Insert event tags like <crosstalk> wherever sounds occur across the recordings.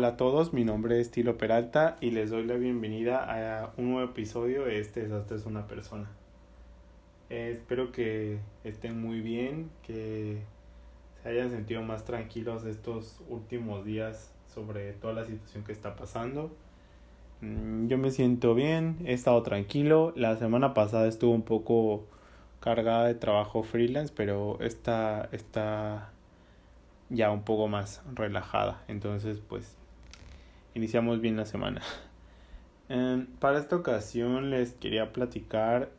Hola a todos, mi nombre es Tilo Peralta y les doy la bienvenida a un nuevo episodio de Este Desastre es una persona. Eh, espero que estén muy bien, que se hayan sentido más tranquilos estos últimos días sobre toda la situación que está pasando. Mm, yo me siento bien, he estado tranquilo. La semana pasada estuvo un poco cargada de trabajo freelance, pero esta está ya un poco más relajada. Entonces, pues iniciamos bien la semana. Em, para esta ocasión les quería platicar,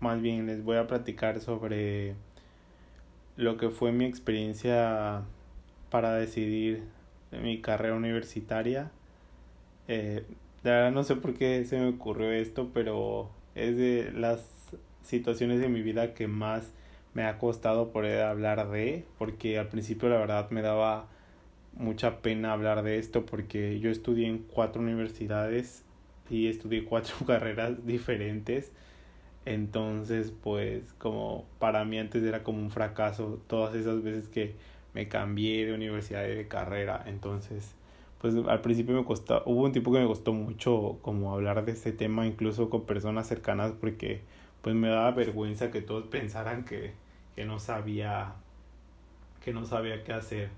más bien les voy a platicar sobre lo que fue mi experiencia para decidir mi carrera universitaria. Eh, de verdad no sé por qué se me ocurrió esto, pero es de las situaciones de mi vida que más me ha costado poder hablar de, porque al principio la verdad me daba mucha pena hablar de esto porque yo estudié en cuatro universidades y estudié cuatro <laughs> carreras diferentes. Entonces, pues como para mí antes era como un fracaso todas esas veces que me cambié de universidad y de carrera. Entonces, pues al principio me costó, hubo un tiempo que me costó mucho como hablar de este tema incluso con personas cercanas porque pues me daba vergüenza que todos pensaran que, que no sabía que no sabía qué hacer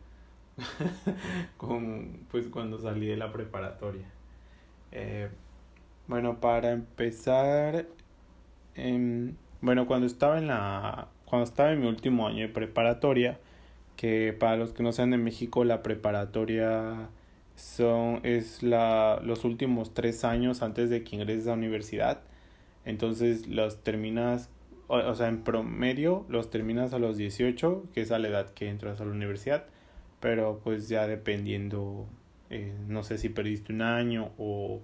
<laughs> con, pues cuando salí de la preparatoria. Eh, bueno, para empezar, em, bueno, cuando estaba en la, cuando estaba en mi último año de preparatoria, que para los que no sean de México, la preparatoria son, es la, los últimos tres años antes de que ingreses a la universidad. Entonces los terminas, o, o sea, en promedio los terminas a los 18, que es a la edad que entras a la universidad pero pues ya dependiendo, eh, no sé si perdiste un año o,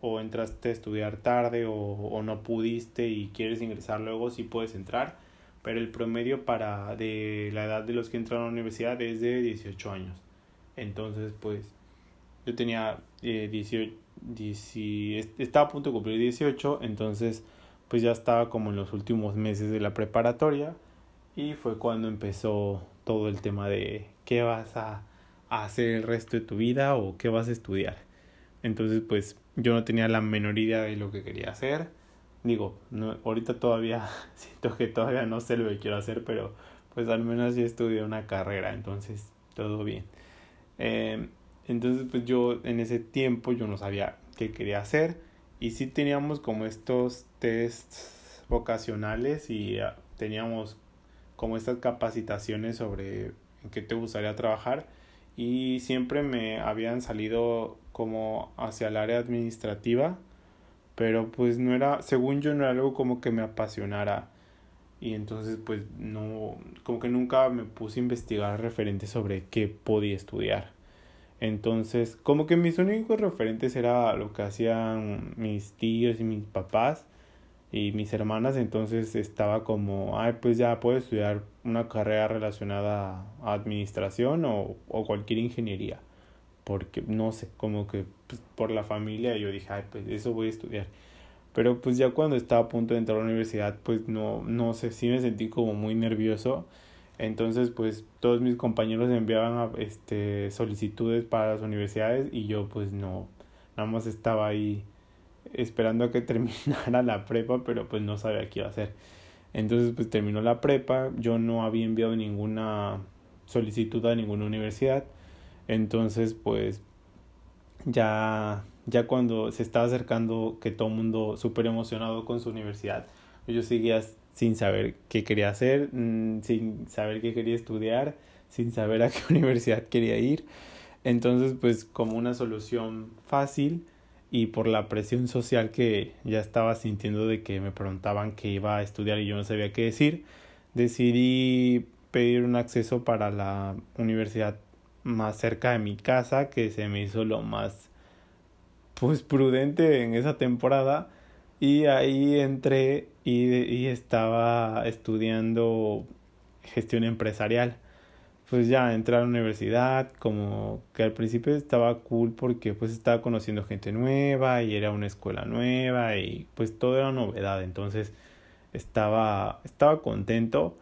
o entraste a estudiar tarde o, o no pudiste y quieres ingresar luego, sí puedes entrar, pero el promedio para de la edad de los que entran a la universidad es de 18 años. Entonces, pues yo tenía eh, 18, estaba a punto de cumplir 18, entonces pues ya estaba como en los últimos meses de la preparatoria y fue cuando empezó todo el tema de qué vas a, hacer el resto de tu vida o qué vas a estudiar. Entonces, pues yo no tenía la menor idea de lo que quería hacer. Digo, no, ahorita todavía <laughs> siento que todavía no sé lo que quiero hacer, pero pues al menos ya estudié una carrera, entonces todo bien. Eh, entonces, pues yo en ese tiempo yo no sabía qué quería hacer y sí teníamos como estos tests vocacionales y ah, teníamos como estas capacitaciones sobre en qué te gustaría trabajar. Y siempre me habían salido como hacia el área administrativa pero pues no era según yo no era algo como que me apasionara. Y entonces pues no como que nunca me puse a investigar referentes sobre qué podía estudiar. Entonces como que mis únicos referentes era lo que hacían mis tíos y mis papás y mis hermanas, entonces estaba como, ay, pues ya puedo estudiar una carrera relacionada a administración o, o cualquier ingeniería, porque no sé, como que pues, por la familia yo dije, ay, pues eso voy a estudiar. Pero pues ya cuando estaba a punto de entrar a la universidad, pues no, no sé, sí me sentí como muy nervioso. Entonces, pues todos mis compañeros enviaban este, solicitudes para las universidades y yo pues no, nada más estaba ahí esperando a que <laughs> terminara la prepa, pero pues no sabía qué iba a hacer. Entonces pues terminó la prepa, yo no había enviado ninguna solicitud a ninguna universidad, entonces pues ya, ya cuando se estaba acercando que todo el mundo súper emocionado con su universidad, yo seguía sin saber qué quería hacer, mm, sin saber qué quería estudiar, sin saber a qué <laughs> universidad quería ir. Entonces, pues como una solución fácil, y por la presión social que ya estaba sintiendo de que me preguntaban que iba a estudiar y yo no sabía qué decir, decidí pedir un acceso para la universidad más cerca de mi casa, que se me hizo lo más pues prudente en esa temporada. Y ahí entré y, y estaba estudiando gestión empresarial pues ya entré a la universidad, como que al principio estaba cool porque pues estaba conociendo gente nueva y era una escuela nueva y pues todo era novedad, entonces estaba, estaba contento,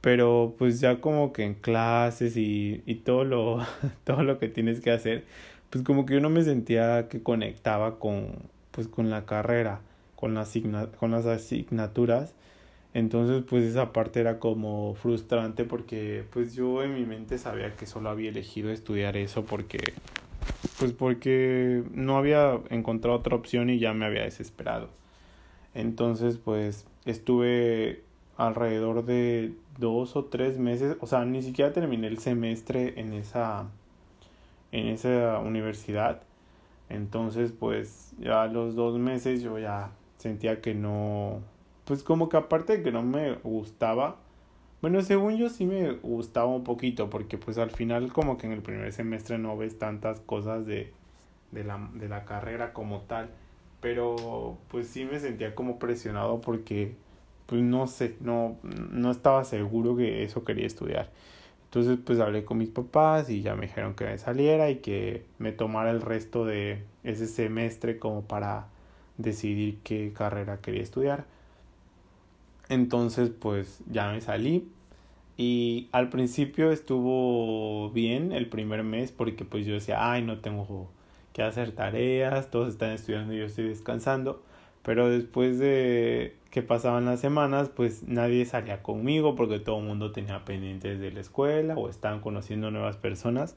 pero pues ya como que en clases y, y todo lo, <laughs> todo lo que tienes que hacer, pues como que yo no me sentía que conectaba con, pues con la carrera, con, la con las asignaturas. Entonces, pues esa parte era como frustrante porque pues yo en mi mente sabía que solo había elegido estudiar eso porque pues porque no había encontrado otra opción y ya me había desesperado. Entonces, pues estuve alrededor de dos o tres meses, o sea, ni siquiera terminé el semestre en esa en esa universidad. Entonces, pues ya a los dos meses yo ya sentía que no, pues como que aparte de que no me gustaba, bueno, según yo sí me gustaba un poquito, porque pues al final como que en el primer semestre no ves tantas cosas de, de, la, de la carrera como tal, pero pues sí me sentía como presionado porque pues no sé, no, no estaba seguro que eso quería estudiar. Entonces pues hablé con mis papás y ya me dijeron que me saliera y que me tomara el resto de ese semestre como para decidir qué carrera quería estudiar. Entonces pues ya me salí y al principio estuvo bien el primer mes porque pues yo decía, ay no tengo que hacer tareas, todos están estudiando y yo estoy descansando. Pero después de que pasaban las semanas, pues nadie salía conmigo porque todo el mundo tenía pendientes de la escuela o estaban conociendo nuevas personas.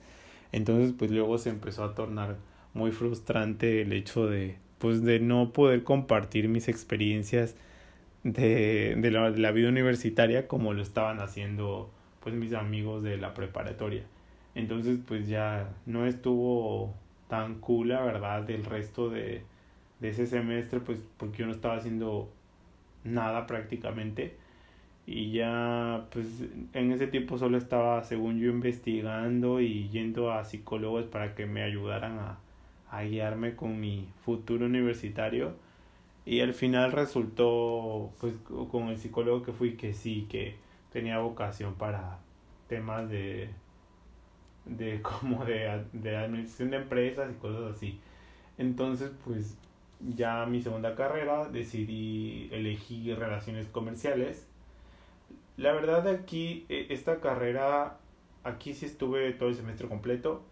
Entonces, pues luego se empezó a tornar muy frustrante el hecho de, pues, de no poder compartir mis experiencias de, de, la, de la vida universitaria como lo estaban haciendo, pues, mis amigos de la preparatoria. Entonces, pues ya no estuvo tan cool, la verdad, del resto de, de ese semestre, pues porque yo no estaba haciendo nada prácticamente. Y ya, pues en ese tiempo solo estaba, según yo, investigando y yendo a psicólogos para que me ayudaran a, a guiarme con mi futuro universitario. Y al final resultó, pues con el psicólogo que fui, que sí, que tenía vocación para temas de, de <laughs> como de, de administración de empresas y cosas así. Entonces, pues ya mi segunda carrera decidí elegir relaciones comerciales. La verdad aquí, e, esta carrera, aquí sí estuve todo el semestre completo.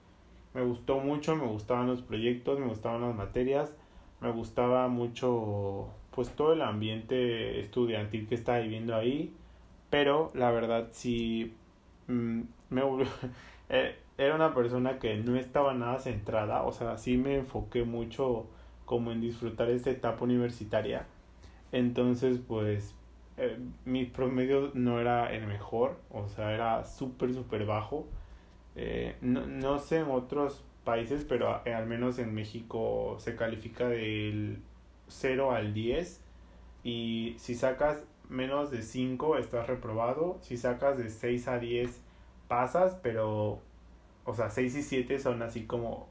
Me gustó mucho, me gustaban los proyectos, me gustaban las materias, me gustaba mucho pues todo el ambiente estudiantil que estaba viviendo ahí. Pero la verdad sí mm, me <laughs> eh, era una persona que no estaba nada centrada, o sea, sí me enfoqué mucho como en disfrutar esta etapa universitaria. Entonces, pues, eh, mi promedio no era el mejor, o sea, era súper, súper bajo. Eh, no, no, sé en otros países, pero al menos en México se califica del 0 al 10 y si sacas menos de 5 estás reprobado, si sacas de 6 a 10 pasas, pero, o sea, 6 y 7 son así como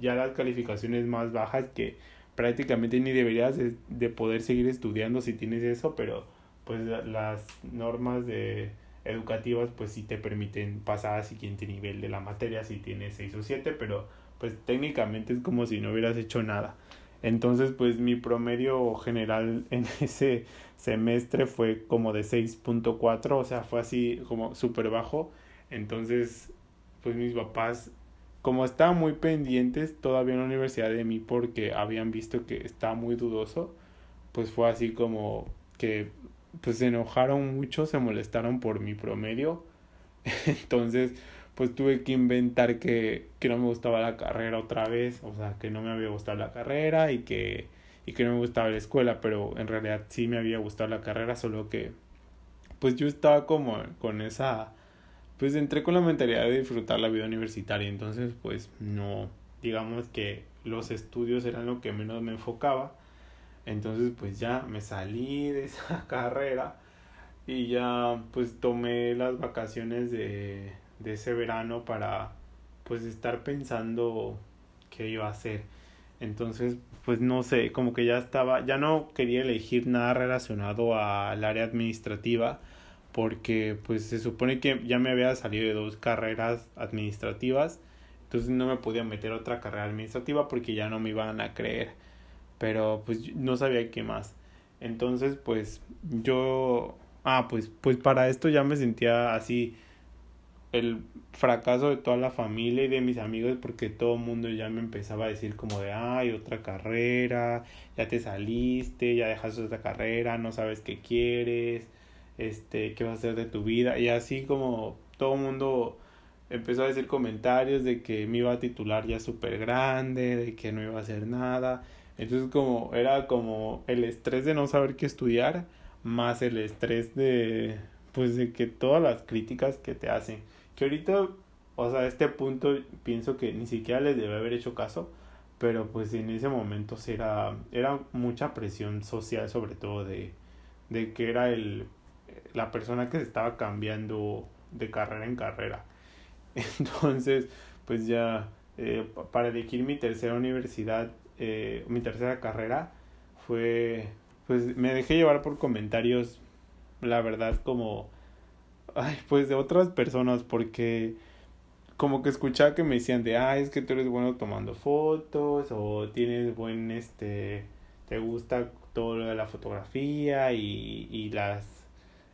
ya las calificaciones más bajas que prácticamente ni deberías de, poder seguir estudiando si tienes eso, pero pues las normas de educativas pues sí te permiten pasar al siguiente nivel de la materia si tienes 6 o 7, pero pues técnicamente es como si no hubieras hecho nada. Entonces pues mi promedio general <laughs> en ese semestre fue como de 6.4, o sea, fue así como súper bajo. Entonces pues mis papás como estaban muy pendientes todavía en la universidad de mí porque habían visto que estaba muy dudoso, pues fue así como que pues se enojaron mucho, se molestaron por mi promedio. <laughs> Entonces, pues tuve que inventar que, que no me gustaba la carrera otra vez, o sea, que no me había gustado la carrera y que, y que no me gustaba la escuela, pero en realidad sí me había gustado la carrera, solo que pues yo estaba como con esa pues entré con la mentalidad de disfrutar la vida universitaria, entonces pues no, digamos que los estudios eran lo que menos me enfocaba, entonces pues ya me salí de esa <laughs> carrera y ya pues tomé las vacaciones de, de ese verano para pues estar pensando qué iba a hacer. Entonces, pues no sé, como que ya estaba, ya no quería elegir nada relacionado al área administrativa, porque pues se supone que ya me había salido de dos carreras administrativas, entonces no me podía meter otra carrera administrativa porque ya no me iban a creer, pero pues no sabía qué más. Entonces pues yo, ah, pues, pues para esto ya me sentía así el fracaso de toda la familia y de mis amigos porque todo el mundo ya me empezaba a decir como de, ay, otra carrera, ya te saliste, ya dejaste otra carrera, no sabes qué quieres, este, qué vas a hacer de tu vida. Y así como todo el mundo empezó a decir comentarios de que me iba a titular ya súper grande, de que no iba a hacer nada. Entonces como era como el estrés de no saber qué estudiar, más el estrés de pues de que todas las críticas que te hacen. Que ahorita, o sea, a este punto pienso que ni siquiera les debe haber hecho caso, pero pues en ese momento era, era mucha presión social sobre todo de, de que era el, la persona que se estaba cambiando de carrera en carrera. <laughs> Entonces, pues ya eh, para elegir mi tercera universidad, eh, mi tercera carrera, fue, pues me dejé llevar por comentarios, la verdad, como, ay, pues de otras personas, porque como que escuchaba que me decían de, ay, es que tú eres bueno tomando fotos, o tienes buen, este, te gusta todo lo de la fotografía y, y las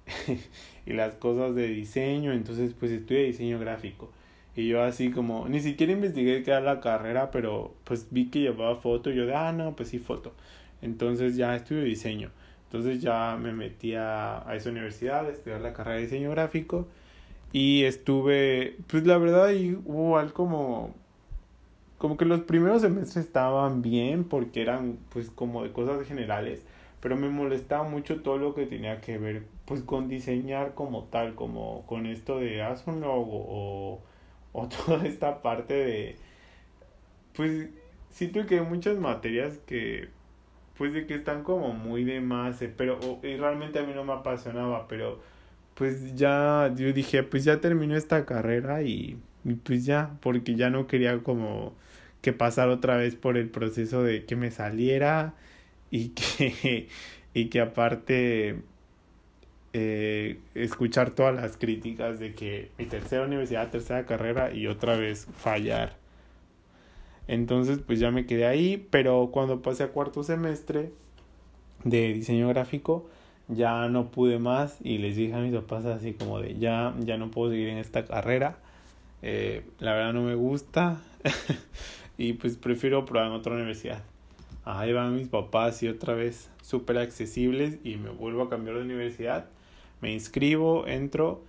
<laughs> y las cosas de diseño, entonces pues estudié diseño gráfico. Y yo así como, ni siquiera investigué qué era la carrera, pero pues vi que llevaba foto y yo de, ah, no, pues sí, foto. Entonces ya estudio diseño. Entonces ya me metí a, esa universidad a estudiar la carrera de diseño gráfico y estuve, pues la verdad igual como, como que los primeros semestres estaban bien porque eran pues como de cosas generales pero me molestaba mucho todo lo que tenía que ver pues con diseñar como tal, como con esto de haz un logo o, o <laughs> toda esta parte de pues siento que hay muchas materias que pues de que están como muy de más, eh, pero y realmente a mí no me apasionaba, pero pues ya yo dije, pues ya terminó esta carrera y, y pues ya, porque ya no quería como que pasar otra vez por el proceso de que me saliera y <laughs> que, y que aparte eh, escuchar todas las críticas de que mi tercera universidad, tercera carrera y otra vez fallar. Entonces pues ya me quedé ahí, pero cuando pasé a cuarto semestre de diseño gráfico ya no pude más y les dije a mis papás así como de ya, ya no puedo seguir en esta carrera. Eh, la verdad no me gusta <laughs> y pues prefiero probar en otra universidad ahí van mis papás y otra vez súper accesibles y me vuelvo a cambiar de universidad. Me inscribo, entro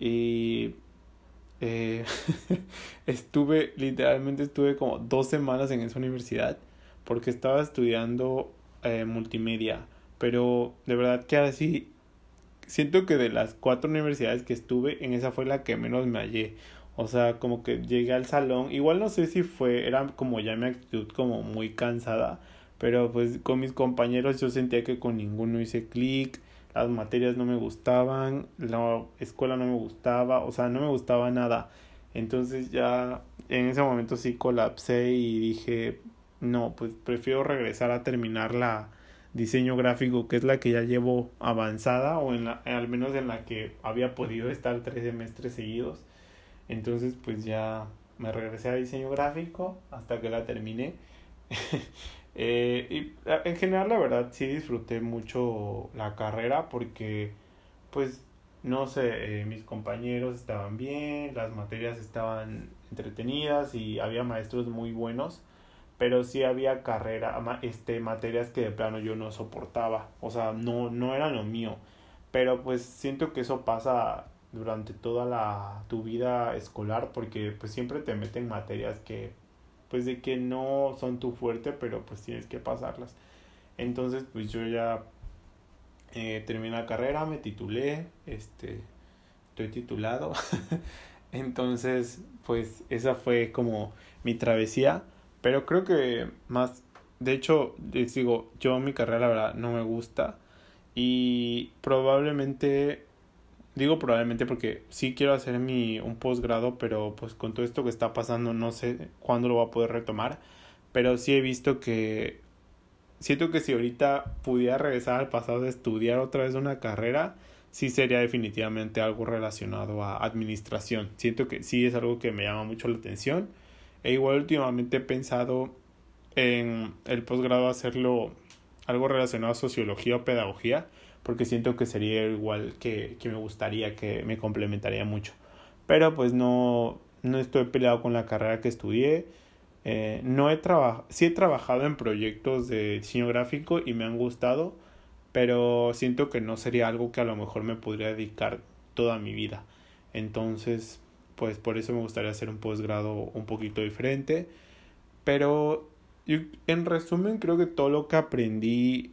y eh, <laughs> estuve, literalmente estuve como dos semanas en esa universidad porque estaba estudiando eh, multimedia. Pero de verdad que así, siento que de las cuatro universidades que estuve, en esa fue la que menos me hallé. O sea, como que llegué al salón, igual no sé si fue, era como ya mi actitud como muy cansada, pero pues con mis compañeros yo sentía que con ninguno hice clic, las materias no me gustaban, la escuela no me gustaba, o sea, no me gustaba nada. Entonces ya en ese momento sí colapsé y dije, no, pues prefiero regresar a terminar la diseño gráfico, que es la que ya llevo avanzada o en la, al menos en la que había podido estar tres semestres seguidos. Entonces pues ya me regresé a diseño gráfico hasta que la terminé. <laughs> Eh, y en general, la verdad, sí disfruté mucho la carrera porque, pues, no sé, eh, mis compañeros estaban bien, las materias estaban entretenidas y había maestros muy buenos, pero sí había carrera, este, materias que de plano yo no soportaba, o sea, no, no era lo mío, pero pues siento que eso pasa durante toda la, tu vida escolar porque pues siempre te meten materias que pues de que no son tu fuerte, pero pues tienes que pasarlas. Entonces, pues yo ya eh, terminé la carrera, me titulé, este, estoy titulado. <laughs> Entonces, pues esa fue como mi travesía, pero creo que más, de hecho, les digo, yo mi carrera la verdad no me gusta y probablemente Digo probablemente porque sí quiero hacer mi un posgrado, pero pues con todo esto que está pasando no sé cuándo lo voy a poder retomar, pero sí he visto que siento que si ahorita pudiera regresar al pasado de estudiar otra vez una carrera, sí sería definitivamente algo relacionado a administración. Siento que sí es algo que me llama mucho la atención. E igual últimamente he pensado en el posgrado hacerlo algo relacionado a sociología o pedagogía porque siento que sería igual que, que me gustaría, que me complementaría mucho. pero pues no, no estoy peleado con la carrera que estudié. Eh, no he trabajado, sí he trabajado en proyectos de diseño gráfico y me han gustado, pero siento que no sería algo que a lo mejor me podría dedicar toda mi vida. Entonces, pues por eso me gustaría hacer un posgrado un poquito diferente. Pero en resumen creo que todo lo que aprendí,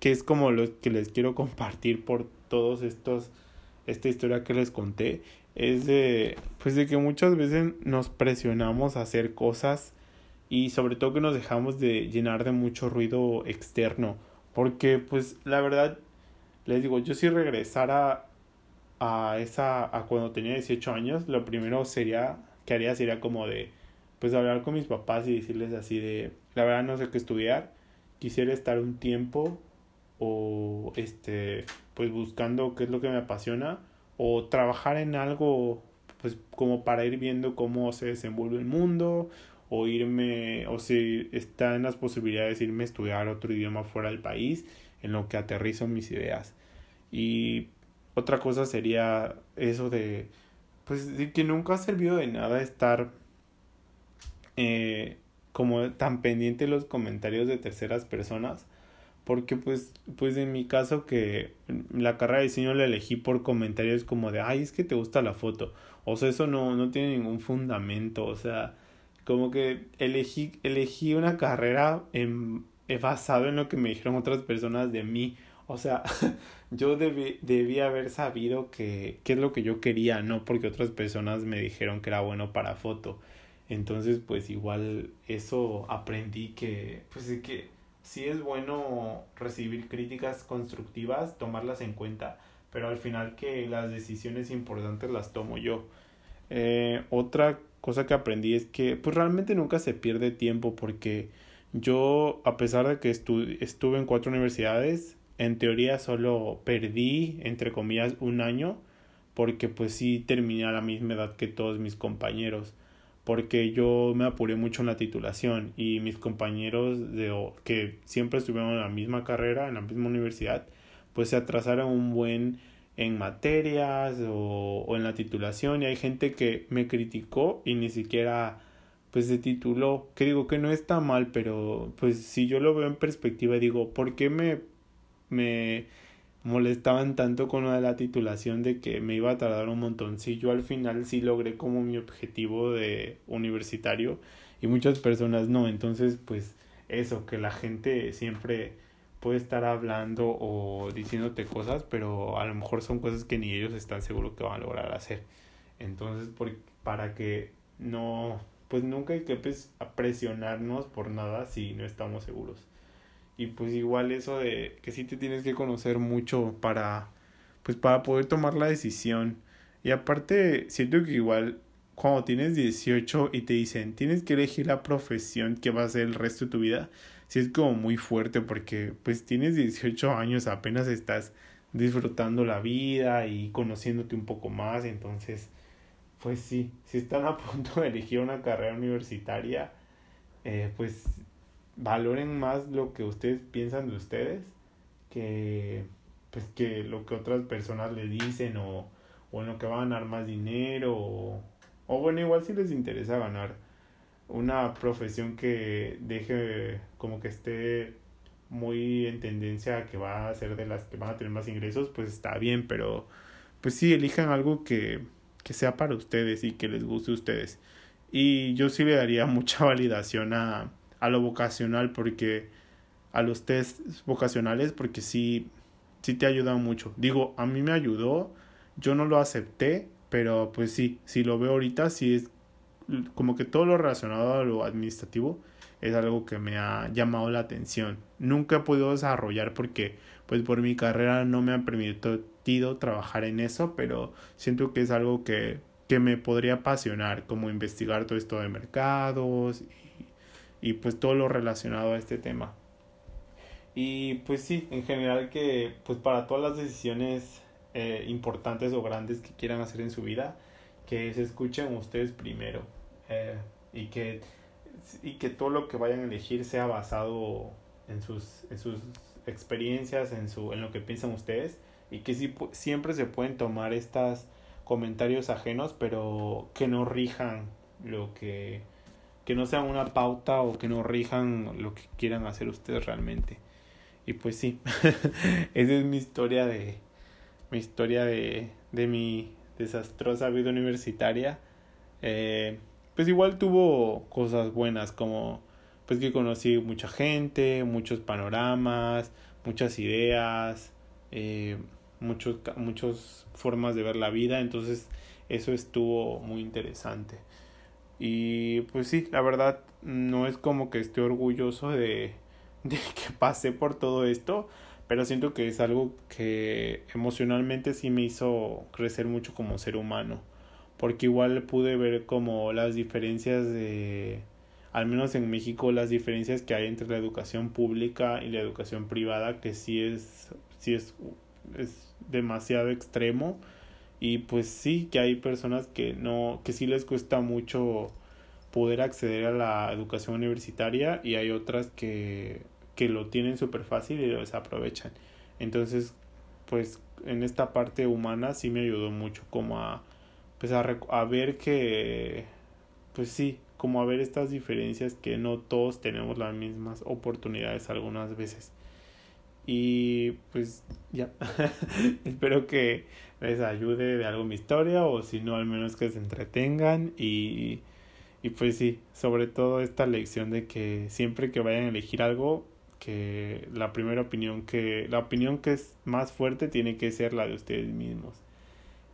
que es como lo que les quiero <laughs> compartir por todos estos, esta historia que les conté, es de, pues de que muchas veces nos presionamos a hacer cosas y sobre todo que nos dejamos de llenar de mucho ruido externo. Porque pues la verdad, les digo, yo si regresara a esa, a cuando tenía 18 años, lo primero sería, que haría sería como de, pues hablar con mis papás y decirles así de, la verdad no sé qué estudiar, quisiera estar un tiempo o este, pues buscando qué es lo que me apasiona o trabajar en algo pues como para ir viendo cómo se desenvuelve el mundo o irme o si está en las posibilidades de irme a estudiar otro idioma fuera del país en lo que aterrizo mis ideas. Y otra cosa sería eso de pues de que nunca ha servido de nada estar eh, como tan pendiente de los comentarios de terceras personas porque pues pues en mi caso que la carrera de diseño la elegí por comentarios como de ay es que te gusta la foto o sea eso no no tiene ningún fundamento o sea como que elegí elegí una carrera en, basado en lo que me dijeron otras personas de mí o sea, <laughs> yo debí, debí haber sabido que, qué es lo que yo quería, no porque otras personas me dijeron que era bueno para foto. Entonces, pues igual eso aprendí que, pues es que sí es bueno recibir críticas constructivas, tomarlas en cuenta, pero al final que las decisiones importantes las tomo yo. Eh, otra cosa que aprendí es que pues realmente nunca se pierde tiempo porque yo a pesar de que estuve en cuatro universidades en teoría solo perdí, entre comillas, un año, porque pues sí terminé a la misma edad que todos mis compañeros, porque yo me apuré mucho en la titulación y mis compañeros de, que siempre estuvieron en la misma carrera, en la misma universidad, pues se atrasaron un buen en materias o, o en la titulación y hay gente que me criticó y ni siquiera pues se tituló, que digo que no está mal, pero pues si yo lo veo en perspectiva digo, ¿por qué me me molestaban tanto con de la titulación de que me iba a tardar un montón. Si yo al final sí logré como mi objetivo de universitario y muchas personas no. Entonces, pues eso, que la gente siempre puede estar hablando o diciéndote cosas, pero a lo mejor son cosas que ni ellos están seguros que van a lograr hacer. Entonces, por, para que no, pues nunca hay que presionarnos por nada si no estamos seguros. Y pues igual eso de que sí te tienes que conocer mucho para pues para poder tomar la decisión. Y aparte siento que igual cuando tienes 18 y te dicen tienes que elegir la profesión que va a ser el resto de tu vida, sí es como muy fuerte porque pues tienes 18 años, apenas estás disfrutando la vida y conociéndote un poco más, entonces pues sí, si están a <laughs> punto de elegir una carrera universitaria, eh, pues valoren más lo que ustedes piensan de ustedes que pues que lo que otras personas le dicen o, o en lo que van a ganar más dinero o, o bueno igual si les interesa ganar una profesión que deje como que esté muy en tendencia a que va a ser de las que van a tener más ingresos pues está bien pero pues sí elijan algo que, que sea para ustedes y que les guste a ustedes. Y yo sí le daría <laughs> mucha validación a a lo vocacional porque a los test vocacionales porque sí sí te ayudan mucho. Digo, a mí me ayudó, yo no lo acepté, pero pues sí, si lo veo ahorita sí es como que todo lo relacionado a lo administrativo es algo que me ha llamado la atención. Nunca he podido desarrollar porque pues por mi carrera no me ha permitido trabajar en eso, pero siento que es algo que, que me podría apasionar, como investigar todo esto de mercados y pues todo lo relacionado a este tema. Y pues sí, en general que pues para todas las decisiones eh, importantes o grandes que quieran hacer en su vida, que se escuchen ustedes primero eh, y, que, y que todo lo que vayan a elegir sea basado en sus, en sus experiencias, en, su, en lo que piensan ustedes y que sí, siempre se pueden tomar estas comentarios ajenos, pero que no rijan lo que que no sean una pauta o que no rijan lo que quieran hacer ustedes realmente. Y pues sí, <laughs> esa es mi historia de mi historia de, de mi desastrosa vida universitaria. Eh, pues igual tuvo cosas buenas como pues que conocí mucha gente, muchos panoramas, muchas ideas, eh, muchos, muchas formas de ver la vida, entonces eso estuvo muy interesante. Y pues sí, la verdad no es como que esté orgulloso de, de <laughs> que pasé por todo esto, pero siento que es algo que emocionalmente sí me hizo crecer mucho como ser humano, porque igual pude ver como las diferencias de, al menos en México, las diferencias que hay entre la educación pública y la educación privada, que sí es, sí es, es demasiado extremo y pues sí que hay personas que no que sí les cuesta mucho poder acceder a la educación universitaria y hay otras que que lo tienen súper fácil y lo desaprovechan. Entonces pues en esta parte humana sí me ayudó mucho como a pues a, a ver que pues sí como a ver estas diferencias que no todos tenemos las mismas oportunidades algunas veces y pues ya, <laughs> espero que les ayude de algo mi historia o si no al menos que se entretengan y, y pues sí, sobre todo esta lección de que siempre que vayan a elegir algo, que la primera opinión que, la opinión que es más fuerte tiene que ser la de ustedes mismos.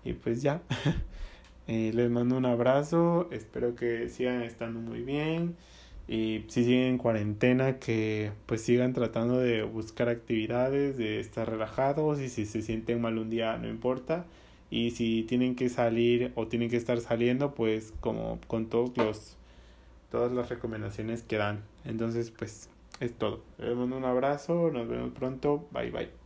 Y pues ya, <laughs> eh, les mando un abrazo, espero que sigan estando muy bien y si siguen en cuarentena que pues sigan tratando de buscar actividades, de estar relajados y si se sienten mal un día no importa y si tienen que salir o tienen que estar saliendo pues como con todos los todas las recomendaciones que dan. Entonces pues es todo. Les mando un abrazo, nos vemos pronto, bye bye.